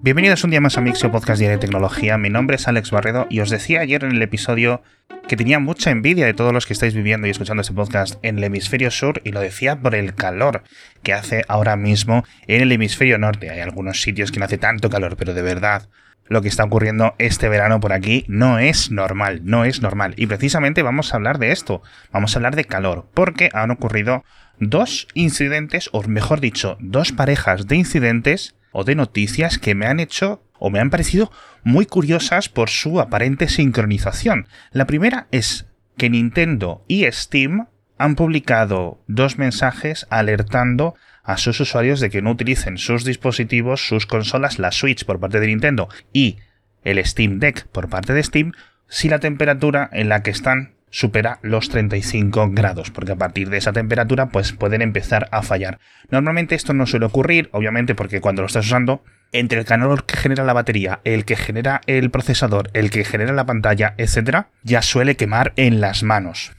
Bienvenidos un día más a Mixio Podcast Diario de Tecnología. Mi nombre es Alex Barredo y os decía ayer en el episodio que tenía mucha envidia de todos los que estáis viviendo y escuchando este podcast en el hemisferio sur y lo decía por el calor que hace ahora mismo en el hemisferio norte. Hay algunos sitios que no hace tanto calor, pero de verdad lo que está ocurriendo este verano por aquí no es normal, no es normal. Y precisamente vamos a hablar de esto, vamos a hablar de calor, porque han ocurrido dos incidentes, o mejor dicho, dos parejas de incidentes o de noticias que me han hecho o me han parecido muy curiosas por su aparente sincronización. La primera es que Nintendo y Steam han publicado dos mensajes alertando a sus usuarios de que no utilicen sus dispositivos, sus consolas, la Switch por parte de Nintendo y el Steam Deck por parte de Steam, si la temperatura en la que están supera los 35 grados, porque a partir de esa temperatura pues pueden empezar a fallar. Normalmente esto no suele ocurrir, obviamente porque cuando lo estás usando, entre el calor que genera la batería, el que genera el procesador, el que genera la pantalla, etcétera, ya suele quemar en las manos.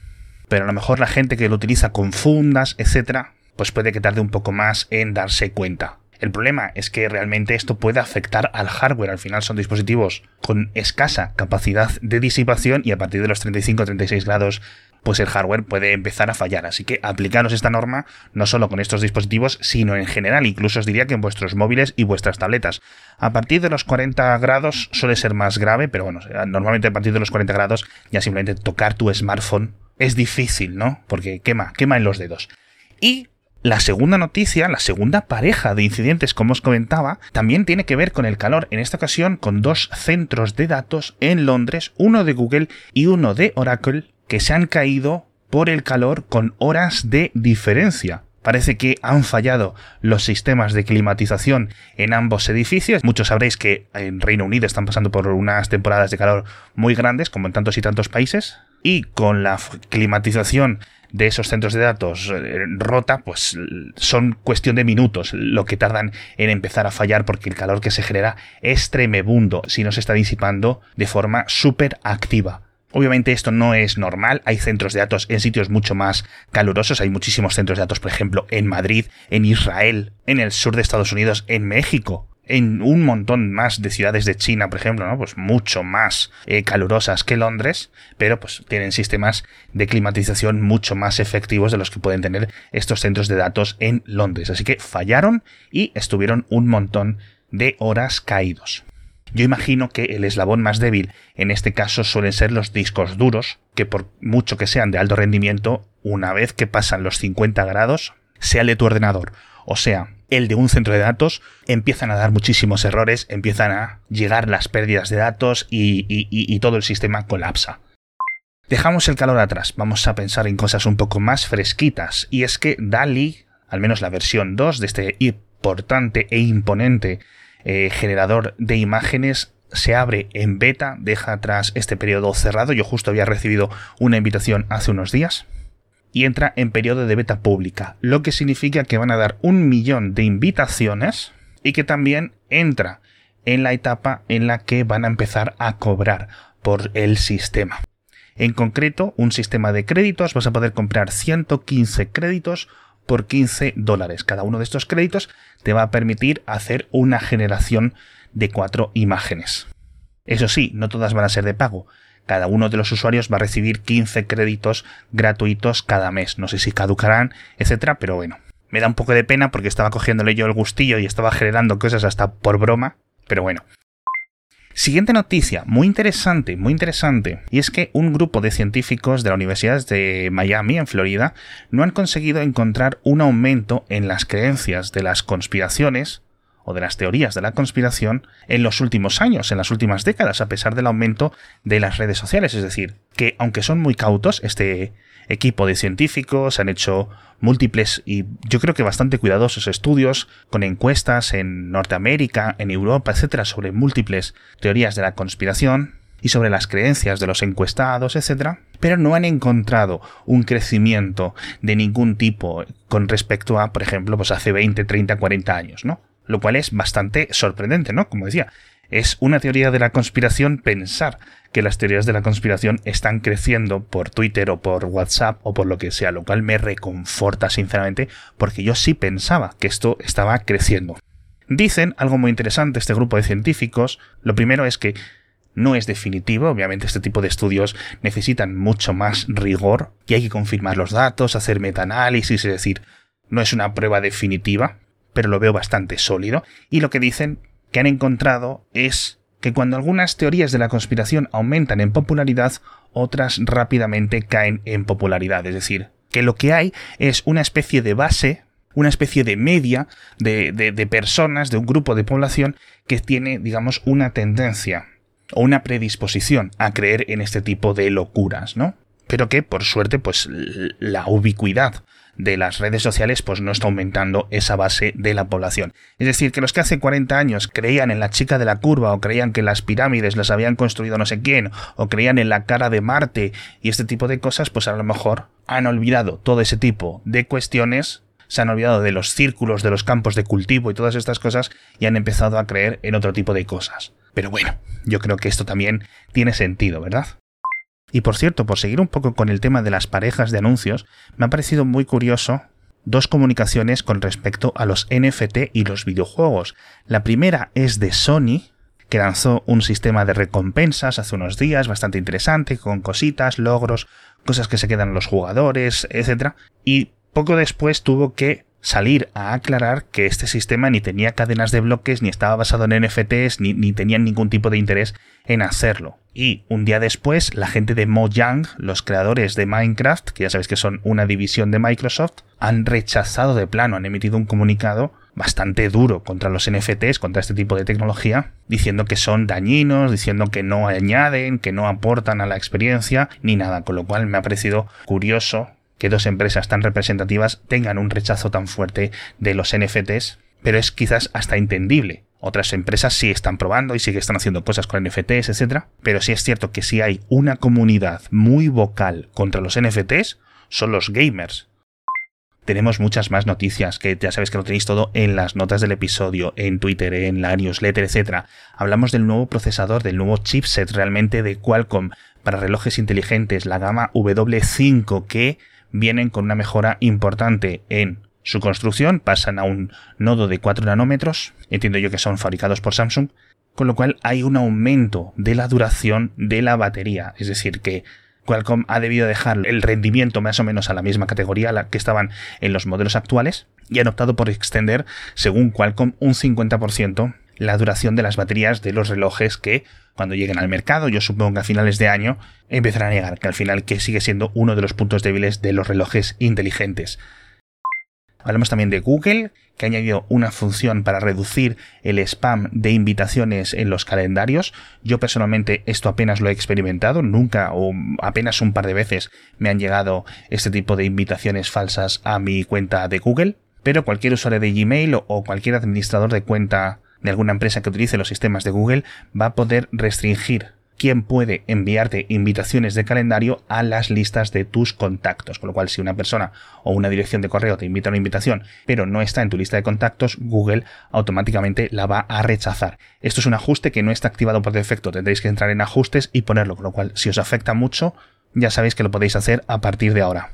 Pero a lo mejor la gente que lo utiliza con fundas, etcétera, pues puede que tarde un poco más en darse cuenta. El problema es que realmente esto puede afectar al hardware. Al final son dispositivos con escasa capacidad de disipación y a partir de los 35-36 grados pues el hardware puede empezar a fallar. Así que aplicaros esta norma no solo con estos dispositivos, sino en general, incluso os diría que en vuestros móviles y vuestras tabletas. A partir de los 40 grados suele ser más grave, pero bueno, normalmente a partir de los 40 grados ya simplemente tocar tu smartphone es difícil, ¿no? Porque quema, quema en los dedos. Y la segunda noticia, la segunda pareja de incidentes, como os comentaba, también tiene que ver con el calor, en esta ocasión con dos centros de datos en Londres, uno de Google y uno de Oracle, que se han caído por el calor con horas de diferencia. Parece que han fallado los sistemas de climatización en ambos edificios. Muchos sabréis que en Reino Unido están pasando por unas temporadas de calor muy grandes, como en tantos y tantos países. Y con la climatización de esos centros de datos eh, rota, pues son cuestión de minutos lo que tardan en empezar a fallar porque el calor que se genera es tremebundo si no se está disipando de forma súper activa. Obviamente esto no es normal, hay centros de datos en sitios mucho más calurosos, hay muchísimos centros de datos, por ejemplo, en Madrid, en Israel, en el sur de Estados Unidos, en México, en un montón más de ciudades de China, por ejemplo, ¿no? Pues mucho más eh, calurosas que Londres, pero pues tienen sistemas de climatización mucho más efectivos de los que pueden tener estos centros de datos en Londres. Así que fallaron y estuvieron un montón de horas caídos. Yo imagino que el eslabón más débil en este caso suelen ser los discos duros, que por mucho que sean de alto rendimiento, una vez que pasan los 50 grados, sea el tu ordenador o sea el de un centro de datos, empiezan a dar muchísimos errores, empiezan a llegar las pérdidas de datos y, todo el sistema colapsa. Dejamos el calor atrás, vamos a pensar en cosas un poco más fresquitas, y es que DALI, al menos la versión 2 de este importante e imponente eh, generador de imágenes, se abre en beta, deja atrás este periodo cerrado. Yo justo había recibido una invitación hace unos días y entra en periodo de beta pública, lo que significa que van a dar un millón de invitaciones y que también entra en la etapa en la que van a empezar a cobrar por el sistema. En concreto, un sistema de créditos, vas a poder comprar 115 créditos por 15 dólares. Cada uno de estos créditos te va a permitir hacer una generación de cuatro imágenes. Eso sí, no todas van a ser de pago cada uno de los usuarios va a recibir 15 créditos gratuitos cada mes. No sé si caducarán, etcétera, pero bueno. Me da un poco de pena porque estaba cogiéndole yo el gustillo y estaba generando cosas hasta por broma, pero bueno. Siguiente noticia, muy interesante, muy interesante, y es que un grupo de científicos de la Universidad de Miami, en Florida, no han conseguido encontrar un aumento en las creencias de las conspiraciones de las teorías de la conspiración en los últimos años, en las últimas décadas, a pesar del aumento de las redes sociales. Es decir, que aunque son muy cautos, este equipo de científicos han hecho múltiples y yo creo que bastante cuidadosos estudios con encuestas en Norteamérica, en Europa, etcétera, sobre múltiples teorías de la conspiración y sobre las creencias de los encuestados, etcétera, pero no han encontrado un crecimiento de ningún tipo con respecto a, por ejemplo, pues hace 20, 30, 40 años, ¿no? Lo cual es bastante sorprendente, ¿no? Como decía, es una teoría de la conspiración pensar que las teorías de la conspiración están creciendo por Twitter o por WhatsApp o por lo que sea, lo cual me reconforta sinceramente porque yo sí pensaba que esto estaba creciendo. Dicen algo muy interesante este grupo de científicos. Lo primero es que no es definitivo, obviamente este tipo de estudios necesitan mucho más rigor y hay que confirmar los datos, hacer metaanálisis, es decir, no es una prueba definitiva, pero lo veo bastante sólido. Y lo que dicen que han encontrado es que cuando algunas teorías de la conspiración aumentan en popularidad, otras rápidamente caen en popularidad. Es decir, que lo que hay es una especie de base, una especie de media de, de, personas, de un grupo de población que tiene, digamos, una tendencia o una predisposición a creer en este tipo de locuras, ¿no? Pero que, por suerte, pues la ubicuidad de las redes sociales pues no está aumentando esa base de la población. Es decir, que los que hace 40 años creían en la chica de la curva o creían que las pirámides las habían construido no sé quién o creían en la cara de Marte y este tipo de cosas, pues a lo mejor han olvidado todo ese tipo de cuestiones se han olvidado de los círculos, de los campos de cultivo y todas estas cosas y han empezado a creer en otro tipo de cosas. Pero bueno, yo creo que esto también tiene sentido, ¿verdad? Y por cierto, por seguir un poco con el tema de las parejas de anuncios, me ha parecido muy curioso dos comunicaciones con respecto a los NFT y los videojuegos. La primera es de Sony, que lanzó un sistema de recompensas hace unos días bastante interesante, con cositas, logros, cosas que se quedan los jugadores, etc. Y poco después tuvo que salir a aclarar que este sistema ni tenía cadenas de bloques, ni estaba basado en NFTs, ni, ni tenían ningún tipo de interés en hacerlo. Y un día después, la gente de Mojang, los creadores de Minecraft, que ya sabéis que son una división de Microsoft, han rechazado de plano, han emitido un comunicado bastante duro contra los NFTs, contra este tipo de tecnología, diciendo que son dañinos, diciendo que no añaden, que no aportan a la experiencia, ni nada, con lo cual me ha parecido curioso que dos empresas tan representativas tengan un rechazo tan fuerte de los NFTs, pero es quizás hasta entendible. Otras empresas sí están probando y sí que están haciendo cosas con NFTs, etc. Pero sí es cierto que si hay una comunidad muy vocal contra los NFTs, son los gamers. Tenemos muchas más noticias que ya sabéis que lo tenéis todo en las notas del episodio, en Twitter, en la newsletter, etc. Hablamos del nuevo procesador, del nuevo chipset realmente de Qualcomm para relojes inteligentes, la gama W5 que vienen con una mejora importante en su construcción, pasan a un nodo de 4 nanómetros, entiendo yo que son fabricados por Samsung, con lo cual hay un aumento de la duración de la batería, es decir, que Qualcomm ha debido dejar el rendimiento más o menos a la misma categoría a la que estaban en los modelos actuales y han optado por extender, según Qualcomm, un 50% la duración de las baterías de los relojes que cuando lleguen al mercado, yo supongo que a finales de año, empezarán a llegar, que al final que sigue siendo uno de los puntos débiles de los relojes inteligentes. Hablamos también de Google, que ha añadido una función para reducir el spam de invitaciones en los calendarios. Yo personalmente esto apenas lo he experimentado, nunca o apenas un par de veces me han llegado este tipo de invitaciones falsas a mi cuenta de Google, pero cualquier usuario de Gmail o cualquier administrador de cuenta de alguna empresa que utilice los sistemas de Google va a poder restringir quién puede enviarte invitaciones de calendario a las listas de tus contactos. Con lo cual, si una persona o una dirección de correo te invita a una invitación, pero no está en tu lista de contactos, Google automáticamente la va a rechazar. Esto es un ajuste que no está activado por defecto. Tendréis que entrar en ajustes y ponerlo. Con lo cual, si os afecta mucho, ya sabéis que lo podéis hacer a partir de ahora.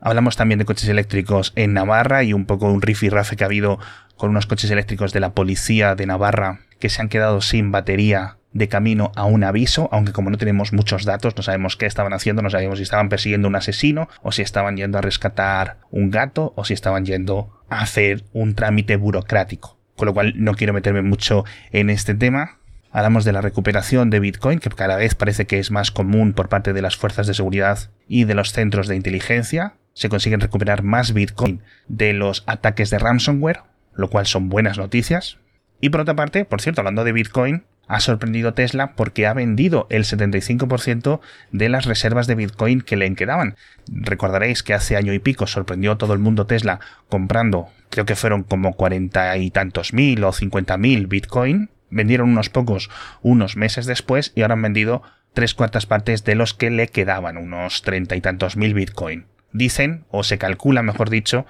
Hablamos también de coches eléctricos en Navarra y un poco un rifirrafe que ha habido con unos coches eléctricos de la policía de Navarra que se han quedado sin batería de camino a un aviso, aunque como no tenemos muchos datos, no sabemos qué estaban haciendo, no sabemos si estaban persiguiendo un asesino, o si estaban yendo a rescatar un gato, o si estaban yendo a hacer un trámite burocrático. Con lo cual no quiero meterme mucho en este tema. Hablamos de la recuperación de Bitcoin, que cada vez parece que es más común por parte de las fuerzas de seguridad y de los centros de inteligencia. Se consiguen recuperar más Bitcoin de los ataques de ransomware, lo cual son buenas noticias. Y por otra parte, por cierto, hablando de Bitcoin, ha sorprendido Tesla porque ha vendido el 75% de las reservas de Bitcoin que le quedaban. Recordaréis que hace año y pico sorprendió a todo el mundo Tesla comprando, creo que fueron como cuarenta y tantos mil o cincuenta mil Bitcoin. Vendieron unos pocos unos meses después y ahora han vendido tres cuartas partes de los que le quedaban, unos treinta y tantos mil Bitcoin. Dicen, o se calcula mejor dicho,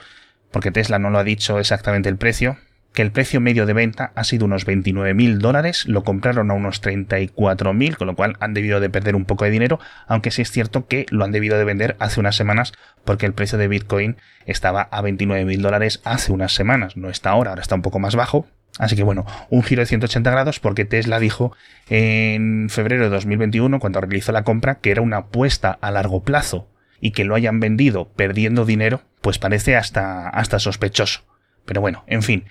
porque Tesla no lo ha dicho exactamente el precio, que el precio medio de venta ha sido unos 29.000 dólares, lo compraron a unos 34.000, con lo cual han debido de perder un poco de dinero, aunque sí es cierto que lo han debido de vender hace unas semanas porque el precio de Bitcoin estaba a 29.000 dólares hace unas semanas, no está ahora, ahora está un poco más bajo, Así que bueno, un giro de 180 grados porque Tesla dijo en febrero de 2021, cuando realizó la compra, que era una apuesta a largo plazo y que lo hayan vendido perdiendo dinero, pues parece hasta, hasta sospechoso. Pero bueno, en fin,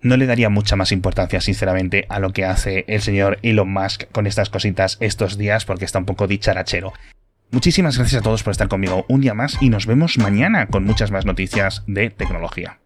no le daría mucha más importancia, sinceramente, a lo que hace el señor Elon Musk con estas cositas estos días porque está un poco dicharachero. Muchísimas gracias a todos por estar conmigo un día más y nos vemos mañana con muchas más noticias de tecnología.